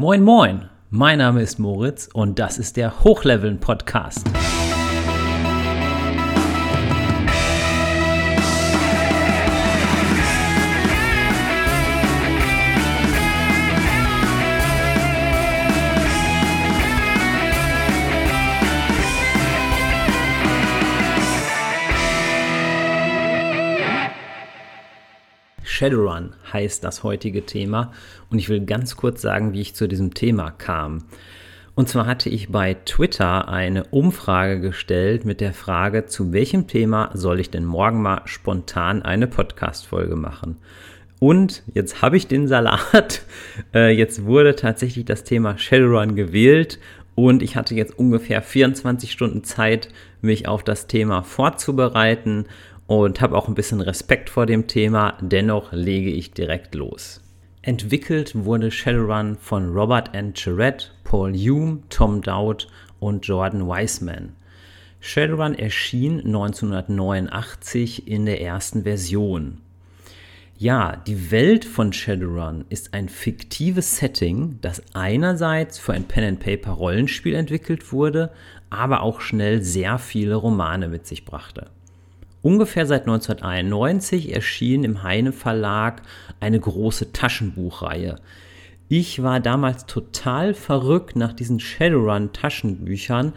Moin, moin! Mein Name ist Moritz und das ist der Hochleveln Podcast. Shadowrun heißt das heutige Thema und ich will ganz kurz sagen, wie ich zu diesem Thema kam. Und zwar hatte ich bei Twitter eine Umfrage gestellt mit der Frage, zu welchem Thema soll ich denn morgen mal spontan eine Podcast-Folge machen? Und jetzt habe ich den Salat. Äh, jetzt wurde tatsächlich das Thema Shadowrun gewählt und ich hatte jetzt ungefähr 24 Stunden Zeit, mich auf das Thema vorzubereiten und habe auch ein bisschen Respekt vor dem Thema. Dennoch lege ich direkt los. Entwickelt wurde Shadowrun von Robert N. Charette, Paul Hume, Tom Dowd und Jordan Wiseman. Shadowrun erschien 1989 in der ersten Version. Ja, die Welt von Shadowrun ist ein fiktives Setting, das einerseits für ein Pen-and-Paper-Rollenspiel entwickelt wurde, aber auch schnell sehr viele Romane mit sich brachte. Ungefähr seit 1991 erschien im Heine Verlag eine große Taschenbuchreihe. Ich war damals total verrückt nach diesen Shadowrun Taschenbüchern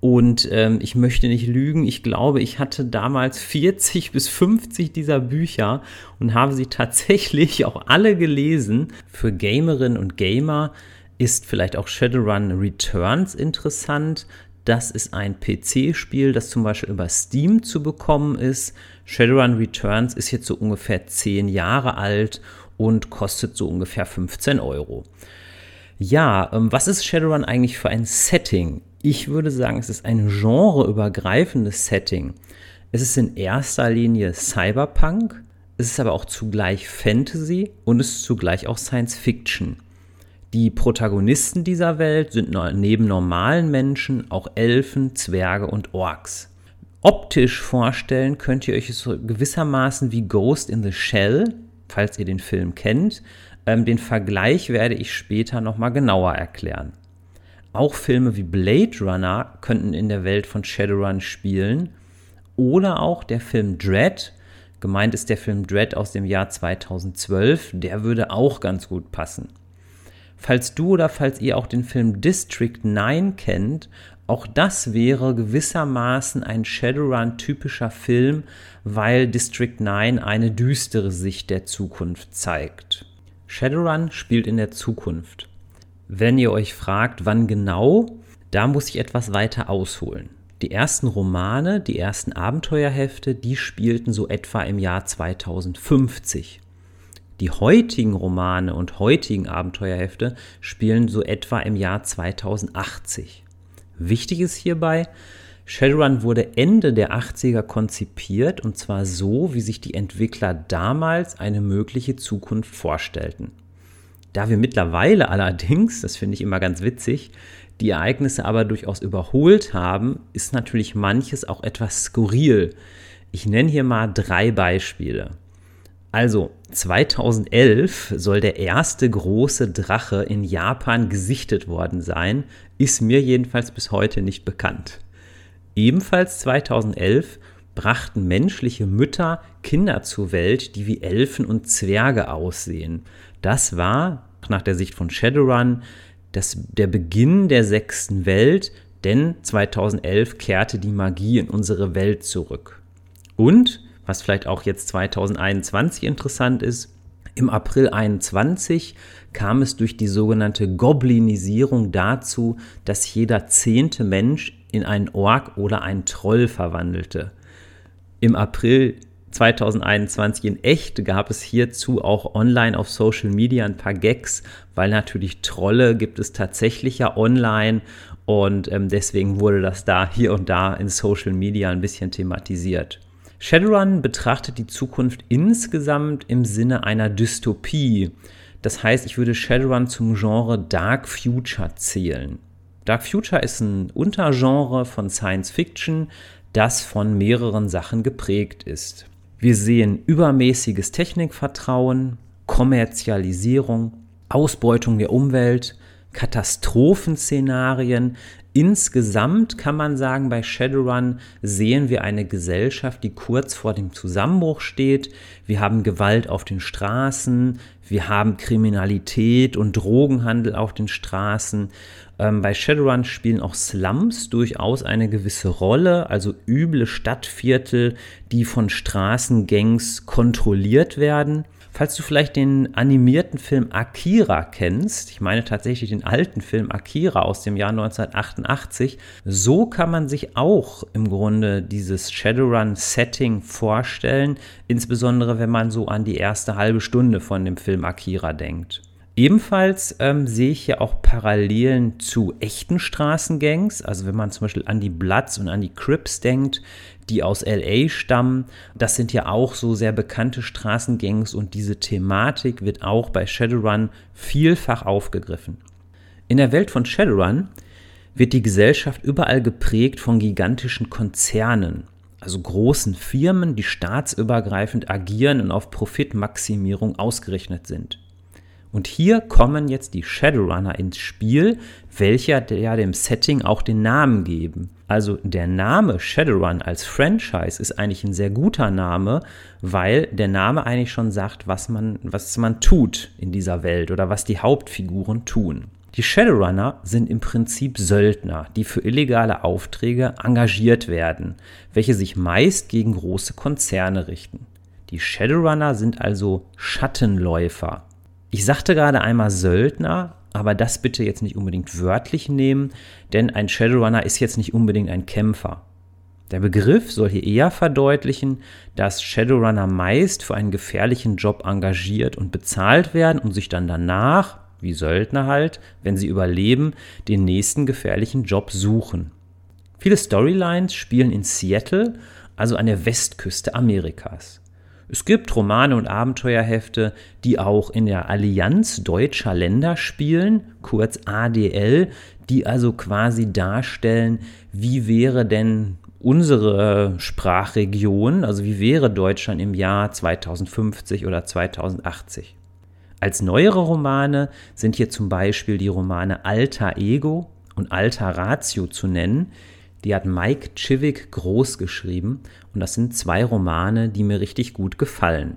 und ähm, ich möchte nicht lügen, ich glaube, ich hatte damals 40 bis 50 dieser Bücher und habe sie tatsächlich auch alle gelesen. Für Gamerinnen und Gamer ist vielleicht auch Shadowrun Returns interessant. Das ist ein PC-Spiel, das zum Beispiel über Steam zu bekommen ist. Shadowrun Returns ist jetzt so ungefähr 10 Jahre alt und kostet so ungefähr 15 Euro. Ja, ähm, was ist Shadowrun eigentlich für ein Setting? Ich würde sagen, es ist ein genreübergreifendes Setting. Es ist in erster Linie Cyberpunk, es ist aber auch zugleich Fantasy und es ist zugleich auch Science Fiction. Die Protagonisten dieser Welt sind neben normalen Menschen auch Elfen, Zwerge und Orks. Optisch vorstellen könnt ihr euch es gewissermaßen wie Ghost in the Shell, falls ihr den Film kennt. Ähm, den Vergleich werde ich später nochmal genauer erklären. Auch Filme wie Blade Runner könnten in der Welt von Shadowrun spielen. Oder auch der Film Dread. Gemeint ist der Film Dread aus dem Jahr 2012. Der würde auch ganz gut passen. Falls du oder falls ihr auch den Film District 9 kennt, auch das wäre gewissermaßen ein Shadowrun-typischer Film, weil District 9 eine düstere Sicht der Zukunft zeigt. Shadowrun spielt in der Zukunft. Wenn ihr euch fragt, wann genau, da muss ich etwas weiter ausholen. Die ersten Romane, die ersten Abenteuerhefte, die spielten so etwa im Jahr 2050. Die heutigen Romane und heutigen Abenteuerhefte spielen so etwa im Jahr 2080. Wichtig ist hierbei, Shadowrun wurde Ende der 80er konzipiert und zwar so, wie sich die Entwickler damals eine mögliche Zukunft vorstellten. Da wir mittlerweile allerdings, das finde ich immer ganz witzig, die Ereignisse aber durchaus überholt haben, ist natürlich manches auch etwas skurril. Ich nenne hier mal drei Beispiele. Also 2011 soll der erste große Drache in Japan gesichtet worden sein, ist mir jedenfalls bis heute nicht bekannt. Ebenfalls 2011 brachten menschliche Mütter Kinder zur Welt, die wie Elfen und Zwerge aussehen. Das war, nach der Sicht von Shadowrun, das, der Beginn der sechsten Welt, denn 2011 kehrte die Magie in unsere Welt zurück. Und was vielleicht auch jetzt 2021 interessant ist, im April 21 kam es durch die sogenannte Goblinisierung dazu, dass jeder zehnte Mensch in einen Ork oder einen Troll verwandelte. Im April 2021 in echt gab es hierzu auch online auf Social Media ein paar Gags, weil natürlich Trolle gibt es tatsächlich ja online und ähm, deswegen wurde das da hier und da in Social Media ein bisschen thematisiert. Shadowrun betrachtet die Zukunft insgesamt im Sinne einer Dystopie. Das heißt, ich würde Shadowrun zum Genre Dark Future zählen. Dark Future ist ein Untergenre von Science Fiction, das von mehreren Sachen geprägt ist. Wir sehen übermäßiges Technikvertrauen, Kommerzialisierung, Ausbeutung der Umwelt, Katastrophenszenarien. Insgesamt kann man sagen, bei Shadowrun sehen wir eine Gesellschaft, die kurz vor dem Zusammenbruch steht. Wir haben Gewalt auf den Straßen, wir haben Kriminalität und Drogenhandel auf den Straßen. Ähm, bei Shadowrun spielen auch Slums durchaus eine gewisse Rolle, also üble Stadtviertel, die von Straßengangs kontrolliert werden. Falls du vielleicht den animierten Film Akira kennst, ich meine tatsächlich den alten Film Akira aus dem Jahr 1988, so kann man sich auch im Grunde dieses Shadowrun-Setting vorstellen, insbesondere wenn man so an die erste halbe Stunde von dem Film Akira denkt. Ebenfalls ähm, sehe ich hier auch Parallelen zu echten Straßengangs. Also wenn man zum Beispiel an die Bloods und an die Crips denkt, die aus LA stammen, das sind ja auch so sehr bekannte Straßengangs und diese Thematik wird auch bei Shadowrun vielfach aufgegriffen. In der Welt von Shadowrun wird die Gesellschaft überall geprägt von gigantischen Konzernen, also großen Firmen, die staatsübergreifend agieren und auf Profitmaximierung ausgerichtet sind. Und hier kommen jetzt die Shadowrunner ins Spiel, welcher ja dem Setting auch den Namen geben. Also der Name Shadowrun als Franchise ist eigentlich ein sehr guter Name, weil der Name eigentlich schon sagt, was man, was man tut in dieser Welt oder was die Hauptfiguren tun. Die Shadowrunner sind im Prinzip Söldner, die für illegale Aufträge engagiert werden, welche sich meist gegen große Konzerne richten. Die Shadowrunner sind also Schattenläufer, ich sagte gerade einmal Söldner, aber das bitte jetzt nicht unbedingt wörtlich nehmen, denn ein Shadowrunner ist jetzt nicht unbedingt ein Kämpfer. Der Begriff soll hier eher verdeutlichen, dass Shadowrunner meist für einen gefährlichen Job engagiert und bezahlt werden und sich dann danach, wie Söldner halt, wenn sie überleben, den nächsten gefährlichen Job suchen. Viele Storylines spielen in Seattle, also an der Westküste Amerikas. Es gibt Romane und Abenteuerhefte, die auch in der Allianz deutscher Länder spielen, kurz ADL, die also quasi darstellen, wie wäre denn unsere Sprachregion, also wie wäre Deutschland im Jahr 2050 oder 2080. Als neuere Romane sind hier zum Beispiel die Romane Alter Ego und Alter Ratio zu nennen, die hat Mike Chivik groß geschrieben und das sind zwei Romane, die mir richtig gut gefallen.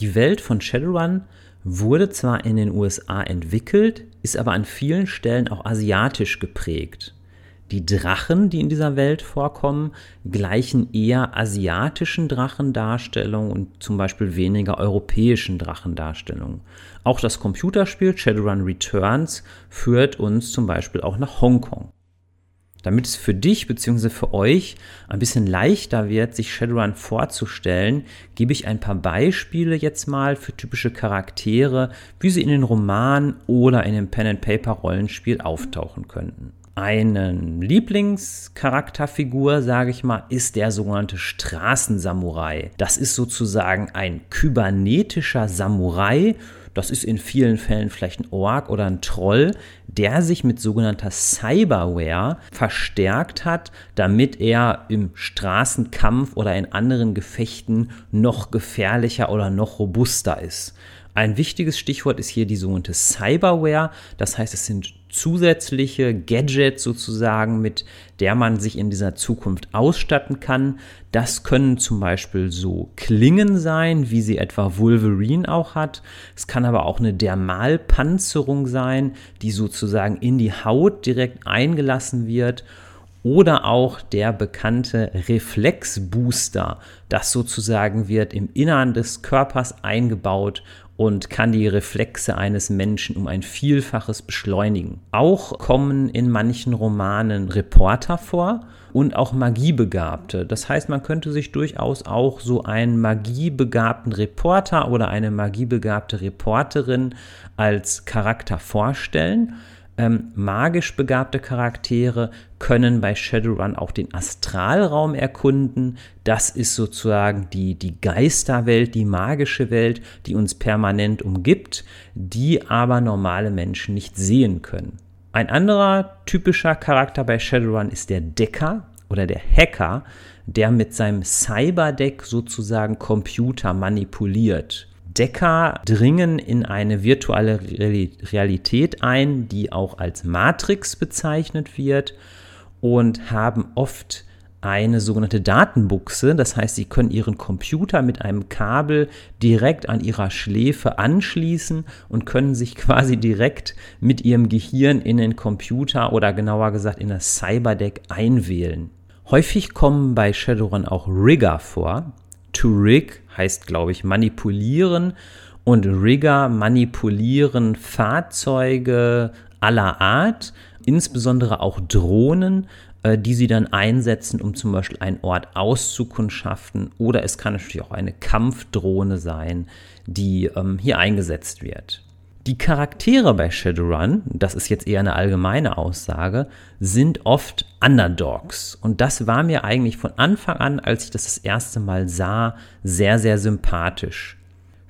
Die Welt von Shadowrun wurde zwar in den USA entwickelt, ist aber an vielen Stellen auch asiatisch geprägt. Die Drachen, die in dieser Welt vorkommen, gleichen eher asiatischen Drachendarstellungen und zum Beispiel weniger europäischen Drachendarstellungen. Auch das Computerspiel Shadowrun Returns führt uns zum Beispiel auch nach Hongkong. Damit es für dich bzw. für euch ein bisschen leichter wird, sich Shadowrun vorzustellen, gebe ich ein paar Beispiele jetzt mal für typische Charaktere, wie sie in den Romanen oder in dem Pen-and-Paper-Rollenspiel auftauchen könnten. Eine Lieblingscharakterfigur, sage ich mal, ist der sogenannte Straßensamurai. Das ist sozusagen ein kybernetischer Samurai das ist in vielen Fällen vielleicht ein Ork oder ein Troll, der sich mit sogenannter Cyberware verstärkt hat, damit er im Straßenkampf oder in anderen Gefechten noch gefährlicher oder noch robuster ist. Ein wichtiges Stichwort ist hier die sogenannte Cyberware. Das heißt, es sind zusätzliche Gadgets sozusagen, mit der man sich in dieser Zukunft ausstatten kann. Das können zum Beispiel so Klingen sein, wie sie etwa Wolverine auch hat. Es kann aber auch eine Dermalpanzerung sein, die sozusagen in die Haut direkt eingelassen wird oder auch der bekannte Reflexbooster, das sozusagen wird im Innern des Körpers eingebaut und kann die Reflexe eines Menschen um ein Vielfaches beschleunigen. Auch kommen in manchen Romanen Reporter vor und auch Magiebegabte. Das heißt, man könnte sich durchaus auch so einen magiebegabten Reporter oder eine magiebegabte Reporterin als Charakter vorstellen. Ähm, magisch begabte Charaktere können bei Shadowrun auch den Astralraum erkunden. Das ist sozusagen die, die Geisterwelt, die magische Welt, die uns permanent umgibt, die aber normale Menschen nicht sehen können. Ein anderer typischer Charakter bei Shadowrun ist der Decker oder der Hacker, der mit seinem Cyberdeck sozusagen Computer manipuliert. Entdecker dringen in eine virtuelle Realität ein, die auch als Matrix bezeichnet wird und haben oft eine sogenannte Datenbuchse. Das heißt, Sie können Ihren Computer mit einem Kabel direkt an Ihrer Schläfe anschließen und können sich quasi direkt mit Ihrem Gehirn in den Computer oder genauer gesagt in das Cyberdeck einwählen. Häufig kommen bei Shadowrun auch Rigger vor. To rig heißt, glaube ich, manipulieren und Rigger manipulieren Fahrzeuge aller Art, insbesondere auch Drohnen, äh, die sie dann einsetzen, um zum Beispiel einen Ort auszukundschaften. Oder es kann natürlich auch eine Kampfdrohne sein, die ähm, hier eingesetzt wird. Die Charaktere bei Shadowrun, das ist jetzt eher eine allgemeine Aussage, sind oft Underdogs. Und das war mir eigentlich von Anfang an, als ich das das erste Mal sah, sehr, sehr sympathisch.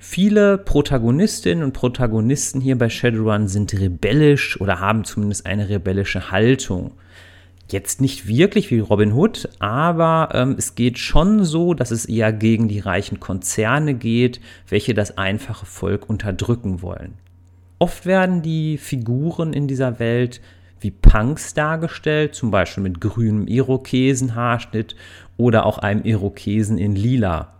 Viele Protagonistinnen und Protagonisten hier bei Shadowrun sind rebellisch oder haben zumindest eine rebellische Haltung. Jetzt nicht wirklich wie Robin Hood, aber ähm, es geht schon so, dass es eher gegen die reichen Konzerne geht, welche das einfache Volk unterdrücken wollen. Oft werden die Figuren in dieser Welt wie Punks dargestellt, zum Beispiel mit grünem Irokesenhaarschnitt oder auch einem Irokesen in lila.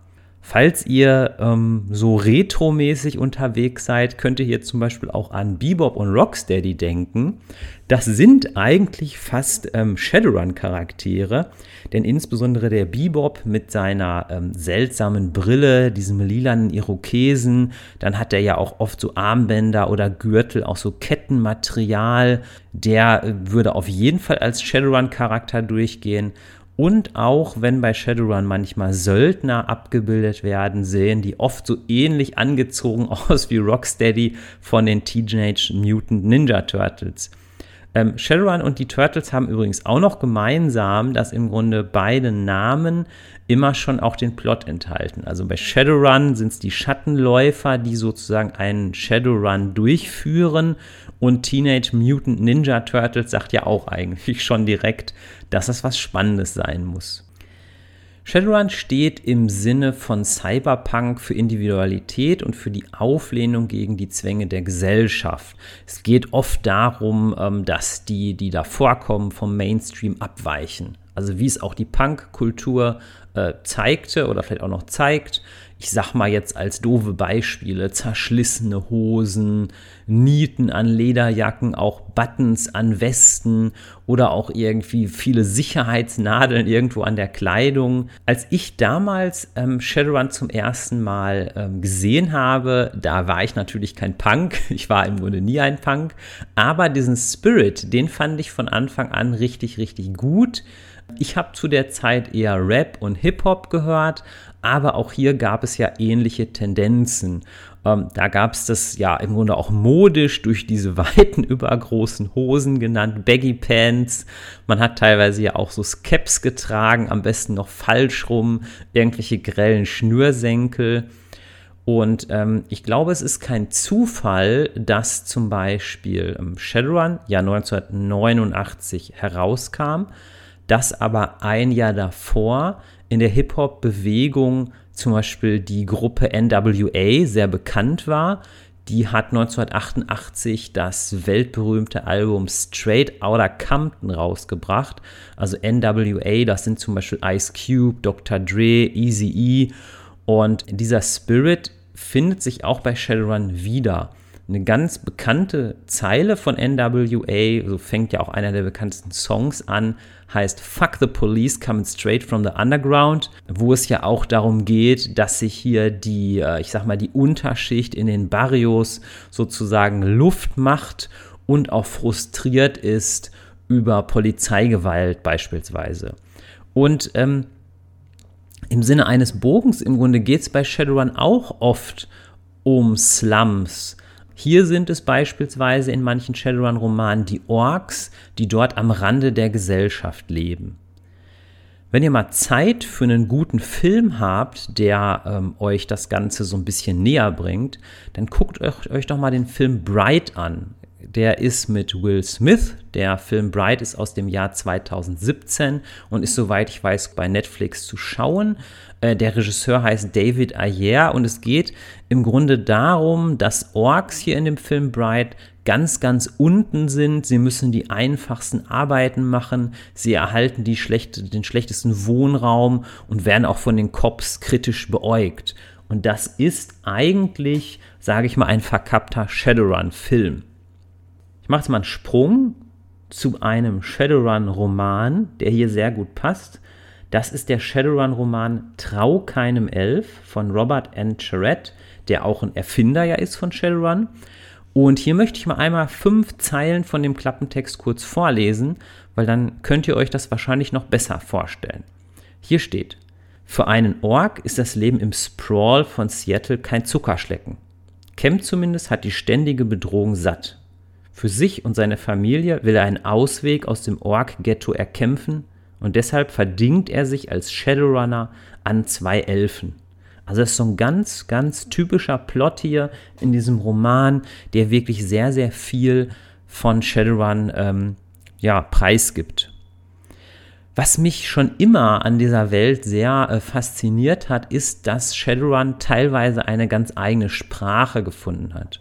Falls ihr ähm, so retromäßig unterwegs seid, könnt ihr hier zum Beispiel auch an Bebop und Rocksteady denken. Das sind eigentlich fast ähm, Shadowrun-Charaktere, denn insbesondere der Bebop mit seiner ähm, seltsamen Brille, diesem lilanen Irokesen, dann hat er ja auch oft so Armbänder oder Gürtel, auch so Kettenmaterial. Der äh, würde auf jeden Fall als Shadowrun-Charakter durchgehen. Und auch wenn bei Shadowrun manchmal Söldner abgebildet werden, sehen die oft so ähnlich angezogen aus wie Rocksteady von den Teenage Mutant Ninja Turtles. Ähm, Shadowrun und die Turtles haben übrigens auch noch gemeinsam, dass im Grunde beide Namen immer schon auch den Plot enthalten. Also bei Shadowrun sind es die Schattenläufer, die sozusagen einen Shadowrun durchführen und Teenage Mutant Ninja Turtles sagt ja auch eigentlich schon direkt, dass das was Spannendes sein muss. Shadowrun steht im Sinne von Cyberpunk für Individualität und für die Auflehnung gegen die Zwänge der Gesellschaft. Es geht oft darum, ähm, dass die, die da vorkommen, vom Mainstream abweichen. Also wie es auch die Punk-Kultur äh, zeigte oder vielleicht auch noch zeigt. Ich sag mal jetzt als doofe Beispiele, zerschlissene Hosen, Nieten an Lederjacken, auch Buttons an Westen oder auch irgendwie viele Sicherheitsnadeln irgendwo an der Kleidung. Als ich damals ähm, Shadowrun zum ersten Mal ähm, gesehen habe, da war ich natürlich kein Punk, ich war im Grunde nie ein Punk, aber diesen Spirit, den fand ich von Anfang an richtig, richtig gut. Ich habe zu der Zeit eher Rap und Hip-Hop gehört, aber auch hier gab es ja ähnliche Tendenzen. Ähm, da gab es das ja im Grunde auch modisch durch diese weiten, übergroßen Hosen genannt, Baggy Pants. Man hat teilweise ja auch so Skeps getragen, am besten noch falsch rum, irgendwelche grellen Schnürsenkel. Und ähm, ich glaube, es ist kein Zufall, dass zum Beispiel ähm, Shadowrun ja 1989 herauskam dass aber ein Jahr davor in der Hip-Hop-Bewegung zum Beispiel die Gruppe NWA sehr bekannt war. Die hat 1988 das weltberühmte Album Straight Outta Compton rausgebracht. Also NWA, das sind zum Beispiel Ice Cube, Dr. Dre, Easy E. Und dieser Spirit findet sich auch bei Shadowrun wieder eine ganz bekannte Zeile von NWA, so fängt ja auch einer der bekanntesten Songs an, heißt Fuck the Police coming straight from the underground, wo es ja auch darum geht, dass sich hier die, äh, ich sag mal, die Unterschicht in den Barrios sozusagen Luft macht und auch frustriert ist über Polizeigewalt beispielsweise. Und ähm, im Sinne eines Bogens im Grunde geht es bei Shadowrun auch oft um Slums, hier sind es beispielsweise in manchen Shadowrun-Romanen die Orks, die dort am Rande der Gesellschaft leben. Wenn ihr mal Zeit für einen guten Film habt, der ähm, euch das Ganze so ein bisschen näher bringt, dann guckt euch, euch doch mal den Film Bright an. Der ist mit Will Smith. Der Film Bright ist aus dem Jahr 2017 und ist, soweit ich weiß, bei Netflix zu schauen. Äh, der Regisseur heißt David Ayer und es geht im Grunde darum, dass Orks hier in dem Film Bright ganz, ganz unten sind. Sie müssen die einfachsten Arbeiten machen. Sie erhalten schlechte, den schlechtesten Wohnraum und werden auch von den Cops kritisch beäugt. Und das ist eigentlich, sage ich mal, ein verkappter Shadowrun-Film. Ich mache jetzt mal einen Sprung zu einem Shadowrun-Roman, der hier sehr gut passt. Das ist der Shadowrun-Roman Trau keinem Elf von Robert N. Charette, der auch ein Erfinder ja ist von Shadowrun. Und hier möchte ich mal einmal fünf Zeilen von dem Klappentext kurz vorlesen, weil dann könnt ihr euch das wahrscheinlich noch besser vorstellen. Hier steht, für einen Ork ist das Leben im Sprawl von Seattle kein Zuckerschlecken. Cam zumindest hat die ständige Bedrohung satt. Für sich und seine Familie will er einen Ausweg aus dem Ork-Ghetto erkämpfen und deshalb verdingt er sich als Shadowrunner an zwei Elfen. Also das ist so ein ganz, ganz typischer Plot hier in diesem Roman, der wirklich sehr, sehr viel von Shadowrun ähm, ja, preisgibt. Was mich schon immer an dieser Welt sehr äh, fasziniert hat, ist, dass Shadowrun teilweise eine ganz eigene Sprache gefunden hat.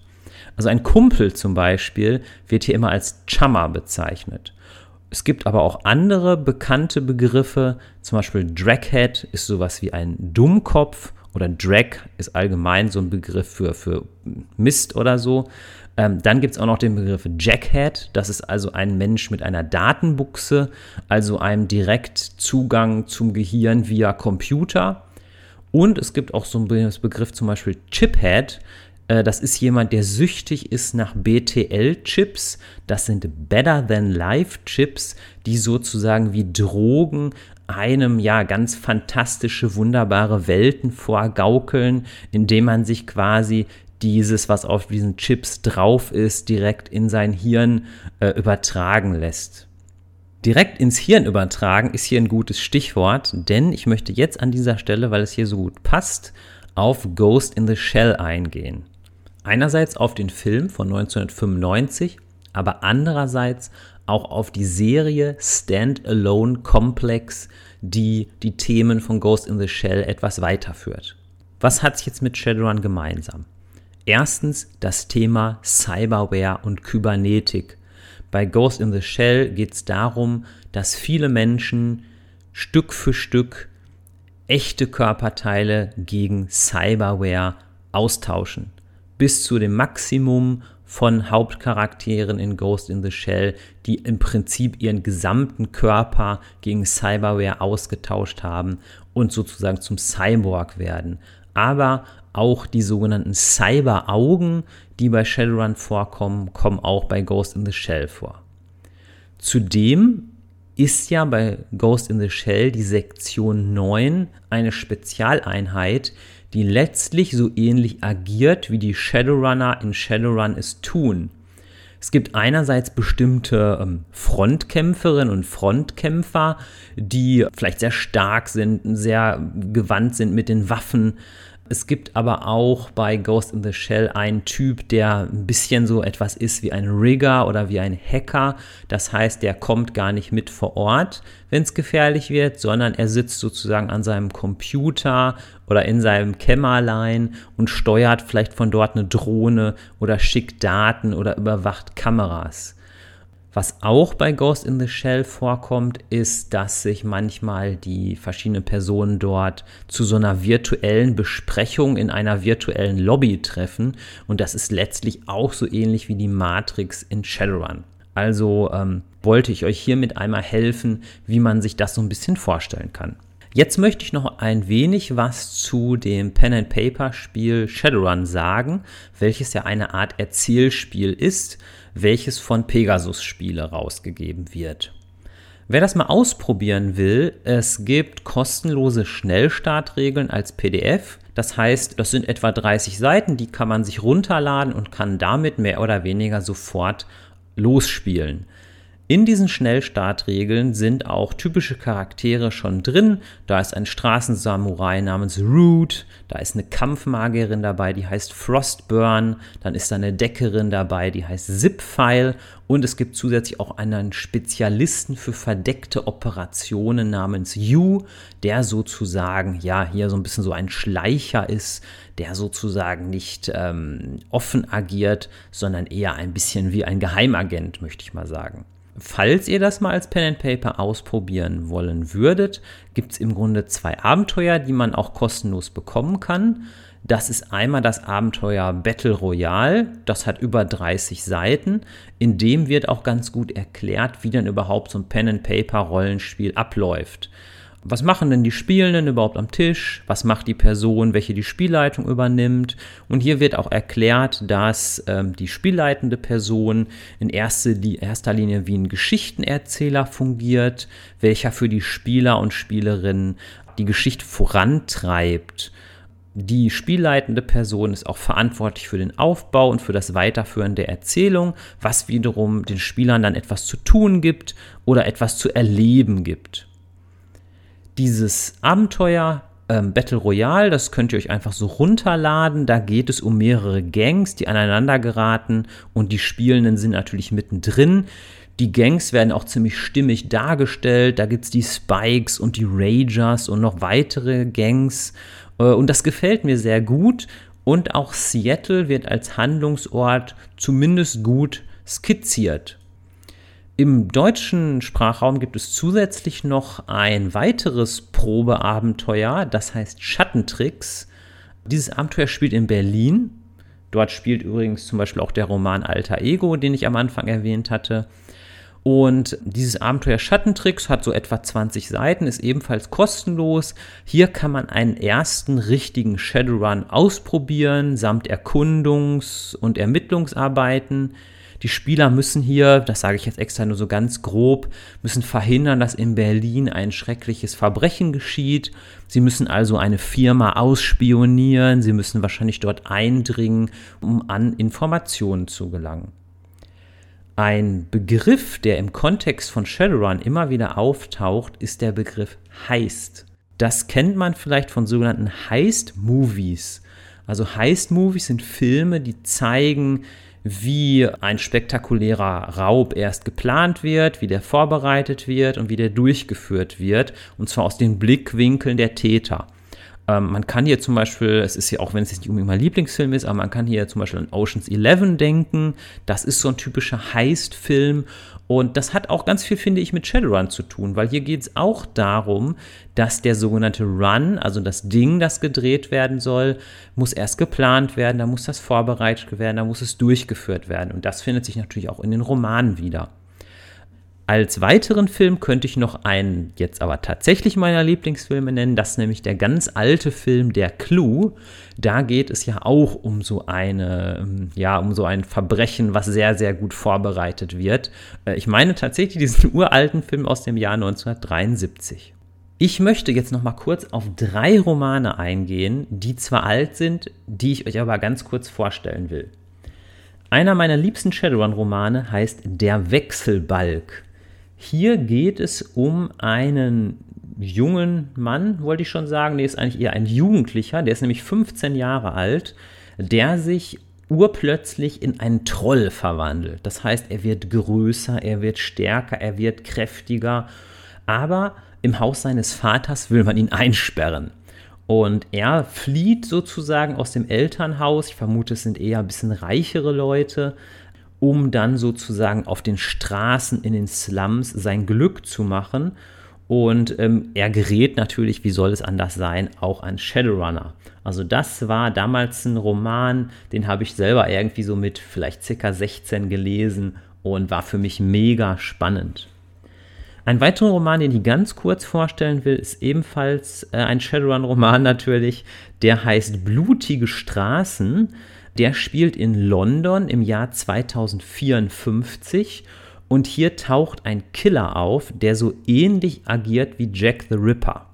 Also ein Kumpel zum Beispiel wird hier immer als Chummer bezeichnet. Es gibt aber auch andere bekannte Begriffe, zum Beispiel Draghead ist sowas wie ein Dummkopf oder Drag ist allgemein so ein Begriff für, für Mist oder so. Ähm, dann gibt es auch noch den Begriff Jackhead. Das ist also ein Mensch mit einer Datenbuchse, also einem Direktzugang zum Gehirn via Computer. Und es gibt auch so einen Begriff zum Beispiel Chiphead. Äh, das ist jemand, der süchtig ist nach BTL-Chips. Das sind Better Than Life-Chips, die sozusagen wie Drogen einem ja ganz fantastische, wunderbare Welten vorgaukeln, indem man sich quasi dieses, was auf diesen Chips drauf ist, direkt in sein Hirn äh, übertragen lässt. Direkt ins Hirn übertragen ist hier ein gutes Stichwort, denn ich möchte jetzt an dieser Stelle, weil es hier so gut passt, auf Ghost in the Shell eingehen. Einerseits auf den Film von 1995, aber andererseits auch auf die Serie Standalone Complex, die die Themen von Ghost in the Shell etwas weiterführt. Was hat es jetzt mit Shadowrun gemeinsam? Erstens das Thema Cyberware und Kybernetik. Bei Ghost in the Shell geht es darum, dass viele Menschen Stück für Stück echte Körperteile gegen Cyberware austauschen bis zu dem Maximum von Hauptcharakteren in Ghost in the Shell, die im Prinzip ihren gesamten Körper gegen Cyberware ausgetauscht haben und sozusagen zum Cyborg werden. Aber auch die sogenannten Cyber-Augen, die bei Shadowrun vorkommen, kommen auch bei Ghost in the Shell vor. Zudem ist ja bei Ghost in the Shell die Sektion 9 eine Spezialeinheit, die letztlich so ähnlich agiert, wie die Shadowrunner in Shadowrun es tun. Es gibt einerseits bestimmte ähm, Frontkämpferinnen und Frontkämpfer, die vielleicht sehr stark sind, sehr gewandt sind mit den Waffen, es gibt aber auch bei Ghost in the Shell einen Typ, der ein bisschen so etwas ist wie ein Rigger oder wie ein Hacker. Das heißt, der kommt gar nicht mit vor Ort, wenn es gefährlich wird, sondern er sitzt sozusagen an seinem Computer oder in seinem Kämmerlein und steuert vielleicht von dort eine Drohne oder schickt Daten oder überwacht Kameras. Was auch bei Ghost in the Shell vorkommt, ist, dass sich manchmal die verschiedenen Personen dort zu so einer virtuellen Besprechung in einer virtuellen Lobby treffen. Und das ist letztlich auch so ähnlich wie die Matrix in Shadowrun. Also ähm, wollte ich euch hiermit einmal helfen, wie man sich das so ein bisschen vorstellen kann. Jetzt möchte ich noch ein wenig was zu dem Pen-and-Paper-Spiel Shadowrun sagen, welches ja eine Art Erzählspiel ist, welches von Pegasus Spiele rausgegeben wird. Wer das mal ausprobieren will, es gibt kostenlose Schnellstartregeln als PDF. Das heißt, das sind etwa 30 Seiten, die kann man sich runterladen und kann damit mehr oder weniger sofort losspielen. In diesen Schnellstartregeln sind auch typische Charaktere schon drin. Da ist ein Straßensamurai namens Root, da ist eine Kampfmagierin dabei, die heißt Frostburn, dann ist da eine Deckerin dabei, die heißt Zipfile und es gibt zusätzlich auch einen Spezialisten für verdeckte Operationen namens Yu, der sozusagen, ja, hier so ein bisschen so ein Schleicher ist, der sozusagen nicht ähm, offen agiert, sondern eher ein bisschen wie ein Geheimagent, möchte ich mal sagen. Falls ihr das mal als Pen and Paper ausprobieren wollen würdet, gibt es im Grunde zwei Abenteuer, die man auch kostenlos bekommen kann. Das ist einmal das Abenteuer Battle Royale, das hat über 30 Seiten. In dem wird auch ganz gut erklärt, wie denn überhaupt so ein Pen and Paper Rollenspiel abläuft was machen denn die Spielenden überhaupt am Tisch? Was macht die Person, welche die Spielleitung übernimmt? Und hier wird auch erklärt, dass ähm, die spielleitende Person in erster, erster Linie wie ein Geschichtenerzähler fungiert, welcher für die Spieler und Spielerinnen die Geschichte vorantreibt. Die spielleitende Person ist auch verantwortlich für den Aufbau und für das Weiterführen der Erzählung, was wiederum den Spielern dann etwas zu tun gibt oder etwas zu erleben gibt dieses Abenteuer ähm, Battle Royale, das könnt ihr euch einfach so runterladen. Da geht es um mehrere Gangs, die aneinander geraten und die Spielenden sind natürlich mittendrin. Die Gangs werden auch ziemlich stimmig dargestellt. Da gibt es die Spikes und die Ragers und noch weitere Gangs. Äh, und das gefällt mir sehr gut. Und auch Seattle wird als Handlungsort zumindest gut skizziert. Im deutschen Sprachraum gibt es zusätzlich noch ein weiteres Probeabenteuer, das heißt Schattentricks. Dieses Abenteuer spielt in Berlin. Dort spielt übrigens zum Beispiel auch der Roman Alter Ego, den ich am Anfang erwähnt hatte. Und dieses Abenteuer Schattentricks hat so etwa 20 Seiten, ist ebenfalls kostenlos. Hier kann man einen ersten richtigen Shadowrun ausprobieren, samt Erkundungs- und Ermittlungsarbeiten. Die Spieler müssen hier, das sage ich jetzt extra nur so ganz grob, müssen verhindern, dass in Berlin ein schreckliches Verbrechen geschieht. Sie müssen also eine Firma ausspionieren, sie müssen wahrscheinlich dort eindringen, um an Informationen zu gelangen. Ein Begriff, der im Kontext von Shadowrun immer wieder auftaucht, ist der Begriff Heist. Das kennt man vielleicht von sogenannten Heist-Movies. Also Heist-Movies sind Filme, die zeigen, wie ein spektakulärer Raub erst geplant wird, wie der vorbereitet wird und wie der durchgeführt wird, und zwar aus den Blickwinkeln der Täter. Ähm, man kann hier zum Beispiel, es ist ja auch, wenn es nicht unbedingt mein Lieblingsfilm ist, aber man kann hier zum Beispiel an Oceans 11 denken. Das ist so ein typischer Heist-Film und das hat auch ganz viel, finde ich, mit Shadowrun zu tun, weil hier geht es auch darum, dass der sogenannte Run, also das Ding, das gedreht werden soll, muss erst geplant werden, da muss das vorbereitet werden, da muss es durchgeführt werden. Und das findet sich natürlich auch in den Romanen wieder. Als weiteren Film könnte ich noch einen, jetzt aber tatsächlich meiner Lieblingsfilme nennen, das ist nämlich der ganz alte Film Der Clue. Da geht es ja auch um so eine, ähm, ja, um so ein Verbrechen, was sehr, sehr gut vorbereitet wird. Äh, ich meine tatsächlich diesen uralten Film aus dem Jahr 1973. Ich möchte jetzt noch mal kurz auf drei Romane eingehen, die zwar alt sind, die ich euch aber ganz kurz vorstellen will. Einer meiner liebsten Shadowrun-Romane heißt Der Wechselbalg. Hier geht es um einen jungen Mann, wollte ich schon sagen. Der ist eigentlich eher ein Jugendlicher. Der ist nämlich 15 Jahre alt, der sich urplötzlich in einen Troll verwandelt. Das heißt, er wird größer, er wird stärker, er wird kräftiger. Aber im Haus seines Vaters will man ihn einsperren. Und er flieht sozusagen aus dem Elternhaus. Ich vermute, es sind eher ein bisschen reichere Leute um dann sozusagen auf den Straßen in den Slums sein Glück zu machen. Und ähm, er gerät natürlich, wie soll es anders sein, auch an Shadowrunner. Also das war damals ein Roman, den habe ich selber irgendwie so mit vielleicht circa 16 gelesen und war für mich mega spannend. Ein weiterer Roman, den ich ganz kurz vorstellen will, ist ebenfalls äh, ein Shadowrun-Roman natürlich. Der heißt Blutige Straßen. Der spielt in London im Jahr 2054 und hier taucht ein Killer auf, der so ähnlich agiert wie Jack the Ripper.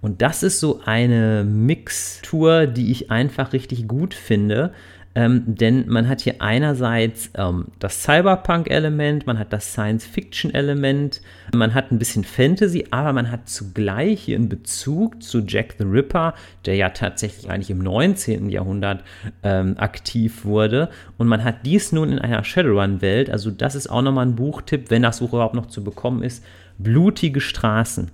Und das ist so eine Mixtur, die ich einfach richtig gut finde. Ähm, denn man hat hier einerseits ähm, das Cyberpunk-Element, man hat das Science-Fiction-Element, man hat ein bisschen Fantasy, aber man hat zugleich hier einen Bezug zu Jack the Ripper, der ja tatsächlich eigentlich im 19. Jahrhundert ähm, aktiv wurde. Und man hat dies nun in einer Shadowrun-Welt, also das ist auch nochmal ein Buchtipp, wenn das Buch überhaupt noch zu bekommen ist, Blutige Straßen.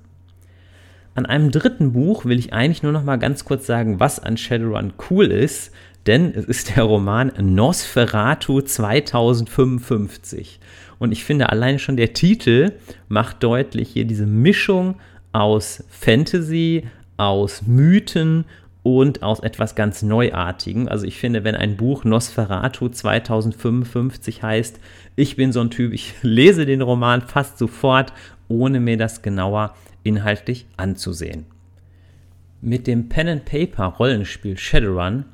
An einem dritten Buch will ich eigentlich nur noch mal ganz kurz sagen, was an Shadowrun cool ist denn es ist der Roman Nosferatu 2055. Und ich finde, allein schon der Titel macht deutlich hier diese Mischung aus Fantasy, aus Mythen und aus etwas ganz Neuartigem. Also ich finde, wenn ein Buch Nosferatu 2055 heißt, ich bin so ein Typ, ich lese den Roman fast sofort, ohne mir das genauer inhaltlich anzusehen. Mit dem Pen and Paper Rollenspiel Shadowrun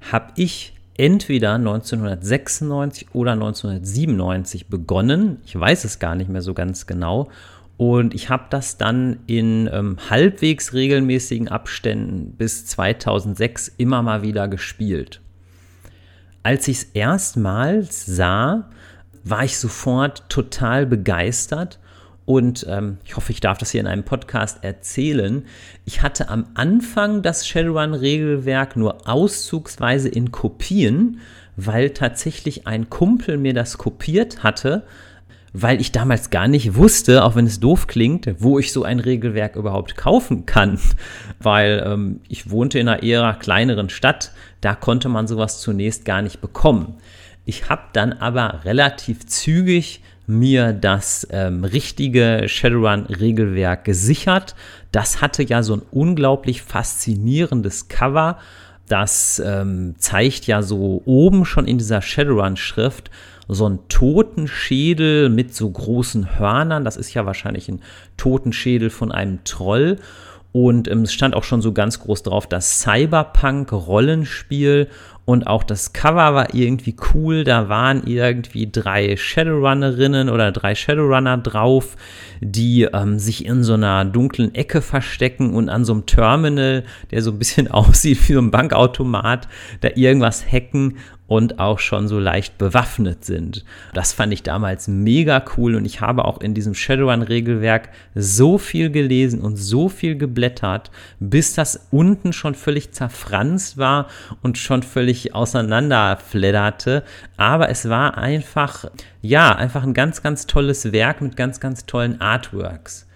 habe ich entweder 1996 oder 1997 begonnen. Ich weiß es gar nicht mehr so ganz genau. Und ich habe das dann in ähm, halbwegs regelmäßigen Abständen bis 2006 immer mal wieder gespielt. Als ich es erstmals sah, war ich sofort total begeistert und ähm, ich hoffe, ich darf das hier in einem Podcast erzählen. Ich hatte am Anfang das Shadowrun-Regelwerk nur auszugsweise in Kopien, weil tatsächlich ein Kumpel mir das kopiert hatte, weil ich damals gar nicht wusste, auch wenn es doof klingt, wo ich so ein Regelwerk überhaupt kaufen kann. Weil ähm, ich wohnte in einer eher kleineren Stadt, da konnte man sowas zunächst gar nicht bekommen. Ich habe dann aber relativ zügig mir das ähm, richtige Shadowrun-Regelwerk gesichert. Das hatte ja so ein unglaublich faszinierendes Cover. Das ähm, zeigt ja so oben schon in dieser Shadowrun-Schrift so einen Totenschädel mit so großen Hörnern. Das ist ja wahrscheinlich ein Totenschädel von einem Troll. Und ähm, es stand auch schon so ganz groß drauf, das Cyberpunk-Rollenspiel. Und auch das Cover war irgendwie cool. Da waren irgendwie drei Shadowrunnerinnen oder drei Shadowrunner drauf, die ähm, sich in so einer dunklen Ecke verstecken und an so einem Terminal, der so ein bisschen aussieht wie so ein Bankautomat, da irgendwas hacken und auch schon so leicht bewaffnet sind. Das fand ich damals mega cool und ich habe auch in diesem Shadowrun-Regelwerk so viel gelesen und so viel geblättert, bis das unten schon völlig zerfranst war und schon völlig auseinanderfledderte. Aber es war einfach, ja, einfach ein ganz, ganz tolles Werk mit ganz, ganz tollen Artworks.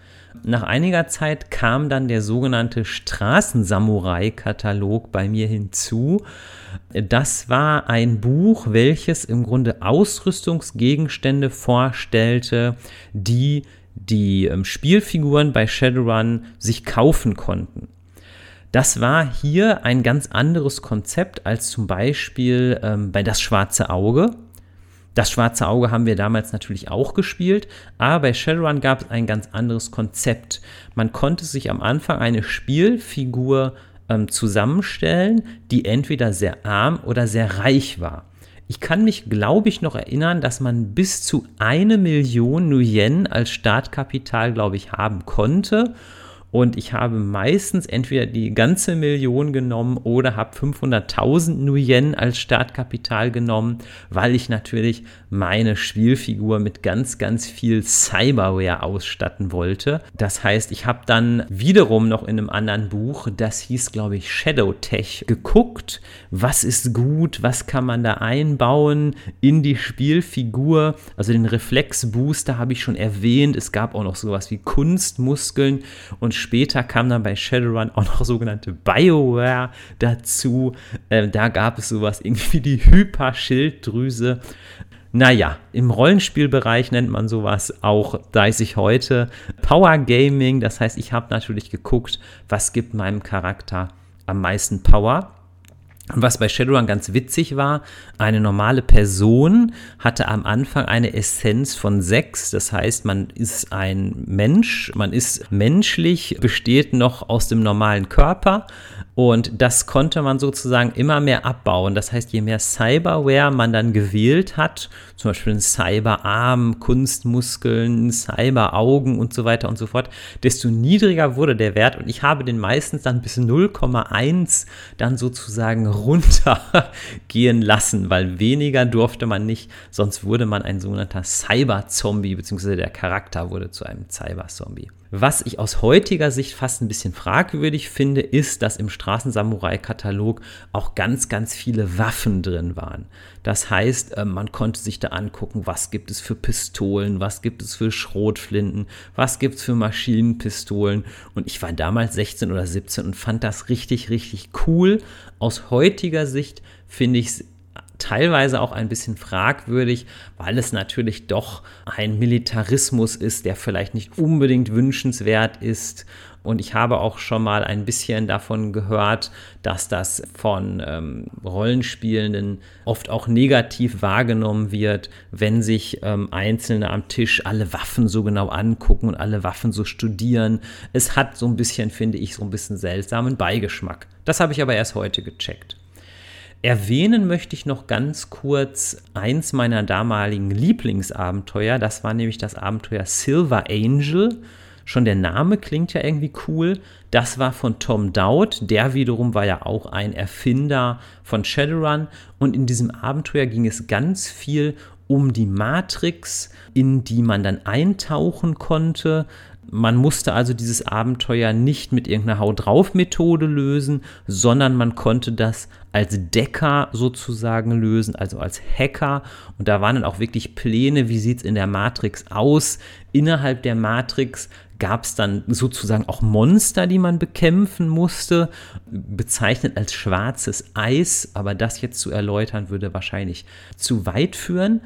Nach einiger Zeit kam dann der sogenannte Straßensamurai-Katalog bei mir hinzu. Das war ein Buch, welches im Grunde Ausrüstungsgegenstände vorstellte, die die ähm, Spielfiguren bei Shadowrun sich kaufen konnten. Das war hier ein ganz anderes Konzept als zum Beispiel ähm, bei Das Schwarze Auge. Das schwarze Auge haben wir damals natürlich auch gespielt, aber bei Shadowrun gab es ein ganz anderes Konzept. Man konnte sich am Anfang eine Spielfigur ähm, zusammenstellen, die entweder sehr arm oder sehr reich war. Ich kann mich, glaube ich, noch erinnern, dass man bis zu eine Million Nuyen als Startkapital, glaube ich, haben konnte. Und ich habe meistens entweder die ganze Million genommen oder habe 500.000 Nuyen als Startkapital genommen, weil ich natürlich meine Spielfigur mit ganz, ganz viel Cyberware ausstatten wollte. Das heißt, ich habe dann wiederum noch in einem anderen Buch, das hieß, glaube ich, Shadow Tech, geguckt, was ist gut, was kann man da einbauen in die Spielfigur. Also den Reflexbooster habe ich schon erwähnt. Es gab auch noch sowas wie Kunstmuskeln und später kam dann bei Shadowrun auch noch sogenannte Bioware dazu. Äh, da gab es sowas irgendwie die Hyperschilddrüse. Naja, im Rollenspielbereich nennt man sowas auch, weiß ich heute, Power Gaming. Das heißt, ich habe natürlich geguckt, was gibt meinem Charakter am meisten Power. Was bei Shadowrun ganz witzig war, eine normale Person hatte am Anfang eine Essenz von sechs. Das heißt, man ist ein Mensch, man ist menschlich, besteht noch aus dem normalen Körper. Und das konnte man sozusagen immer mehr abbauen. Das heißt, je mehr Cyberware man dann gewählt hat, zum Beispiel ein Cyberarm, Kunstmuskeln, Cyberaugen und so weiter und so fort, desto niedriger wurde der Wert. Und ich habe den meistens dann bis 0,1 dann sozusagen runtergehen lassen, weil weniger durfte man nicht, sonst wurde man ein sogenannter Cyber-Zombie, beziehungsweise der Charakter wurde zu einem Cyber-Zombie. Was ich aus heutiger Sicht fast ein bisschen fragwürdig finde, ist, dass im Straßensamurai-Katalog auch ganz, ganz viele Waffen drin waren. Das heißt, äh, man konnte sich da angucken, was gibt es für Pistolen, was gibt es für Schrotflinten, was gibt es für Maschinenpistolen. Und ich war damals 16 oder 17 und fand das richtig, richtig cool. Aus heutiger Sicht finde ich es teilweise auch ein bisschen fragwürdig, weil es natürlich doch ein Militarismus ist, der vielleicht nicht unbedingt wünschenswert ist. Und ich habe auch schon mal ein bisschen davon gehört, dass das von ähm, Rollenspielenden oft auch negativ wahrgenommen wird, wenn sich ähm, Einzelne am Tisch alle Waffen so genau angucken und alle Waffen so studieren. Es hat so ein bisschen, finde ich, so ein bisschen seltsamen Beigeschmack. Das habe ich aber erst heute gecheckt. Erwähnen möchte ich noch ganz kurz eins meiner damaligen Lieblingsabenteuer. Das war nämlich das Abenteuer Silver Angel. Schon der Name klingt ja irgendwie cool. Das war von Tom Dowd. Der wiederum war ja auch ein Erfinder von Shadowrun. Und in diesem Abenteuer ging es ganz viel um die Matrix, in die man dann eintauchen konnte. Man musste also dieses Abenteuer nicht mit irgendeiner Haut drauf Methode lösen, sondern man konnte das als Decker sozusagen lösen, also als Hacker. Und da waren dann auch wirklich Pläne, wie sieht es in der Matrix aus. Innerhalb der Matrix gab es dann sozusagen auch Monster, die man bekämpfen musste, bezeichnet als schwarzes Eis. Aber das jetzt zu erläutern, würde wahrscheinlich zu weit führen.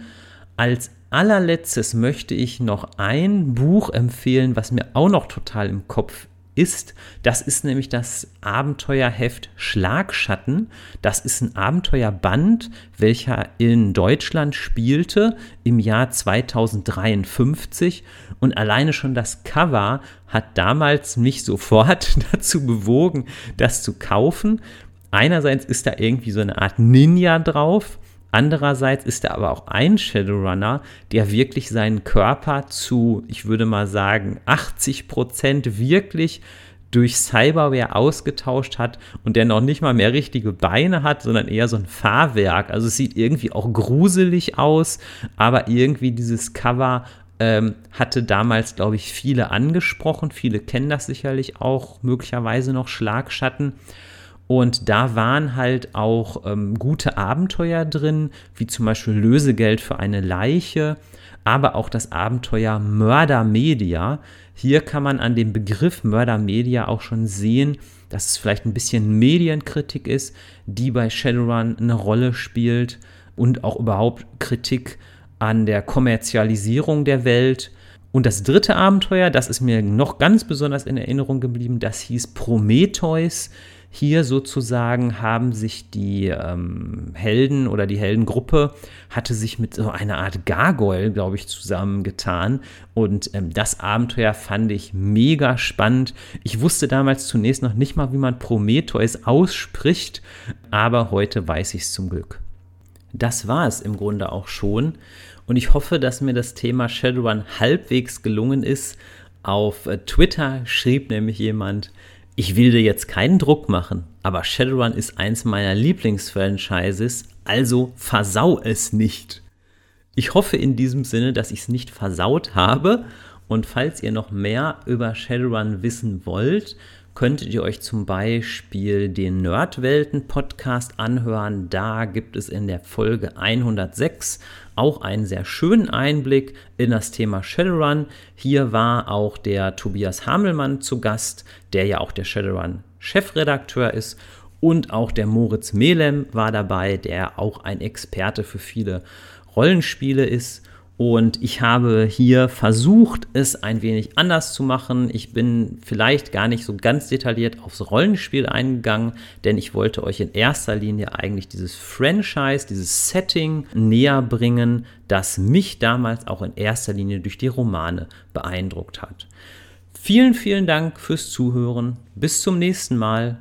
Als allerletztes möchte ich noch ein Buch empfehlen, was mir auch noch total im Kopf ist. Das ist nämlich das Abenteuerheft Schlagschatten. Das ist ein Abenteuerband, welcher in Deutschland spielte im Jahr 2053. Und alleine schon das Cover hat damals mich sofort dazu bewogen, das zu kaufen. Einerseits ist da irgendwie so eine Art Ninja drauf Andererseits ist er aber auch ein Shadowrunner, der wirklich seinen Körper zu, ich würde mal sagen, 80 Prozent wirklich durch Cyberware ausgetauscht hat und der noch nicht mal mehr richtige Beine hat, sondern eher so ein Fahrwerk. Also es sieht irgendwie auch gruselig aus, aber irgendwie dieses Cover ähm, hatte damals, glaube ich, viele angesprochen. Viele kennen das sicherlich auch, möglicherweise noch Schlagschatten. Und da waren halt auch ähm, gute Abenteuer drin, wie zum Beispiel Lösegeld für eine Leiche, aber auch das Abenteuer Mörder Media. Hier kann man an dem Begriff Mörder Media auch schon sehen, dass es vielleicht ein bisschen Medienkritik ist, die bei Shadowrun eine Rolle spielt und auch überhaupt Kritik an der Kommerzialisierung der Welt. Und das dritte Abenteuer, das ist mir noch ganz besonders in Erinnerung geblieben, das hieß Prometheus. Hier sozusagen haben sich die ähm, Helden oder die Heldengruppe hatte sich mit so einer Art Gargoyle, glaube ich, zusammengetan. Und ähm, das Abenteuer fand ich mega spannend. Ich wusste damals zunächst noch nicht mal, wie man Prometheus ausspricht, aber heute weiß ich es zum Glück. Das war es im Grunde auch schon. Und ich hoffe, dass mir das Thema Shadowrun halbwegs gelungen ist. Auf äh, Twitter schrieb nämlich jemand, ich will dir jetzt keinen Druck machen, aber Shadowrun ist eins meiner Lieblingsfranchises, also versau es nicht. Ich hoffe in diesem Sinne, dass ich es nicht versaut habe. Und falls ihr noch mehr über Shadowrun wissen wollt, könntet ihr euch zum Beispiel den Nerdwelten-Podcast anhören. Da gibt es in der Folge 106 auch einen sehr schönen Einblick in das Thema Shadowrun. Hier war auch der Tobias Hamelmann zu Gast, der ja auch der Shadowrun-Chefredakteur ist. Und auch der Moritz Melem war dabei, der auch ein Experte für viele Rollenspiele ist. Und ich habe hier versucht, es ein wenig anders zu machen. Ich bin vielleicht gar nicht so ganz detailliert aufs Rollenspiel eingegangen, denn ich wollte euch in erster Linie eigentlich dieses Franchise, dieses Setting näher bringen, das mich damals auch in erster Linie durch die Romane beeindruckt hat. Vielen, vielen Dank fürs Zuhören. Bis zum nächsten Mal.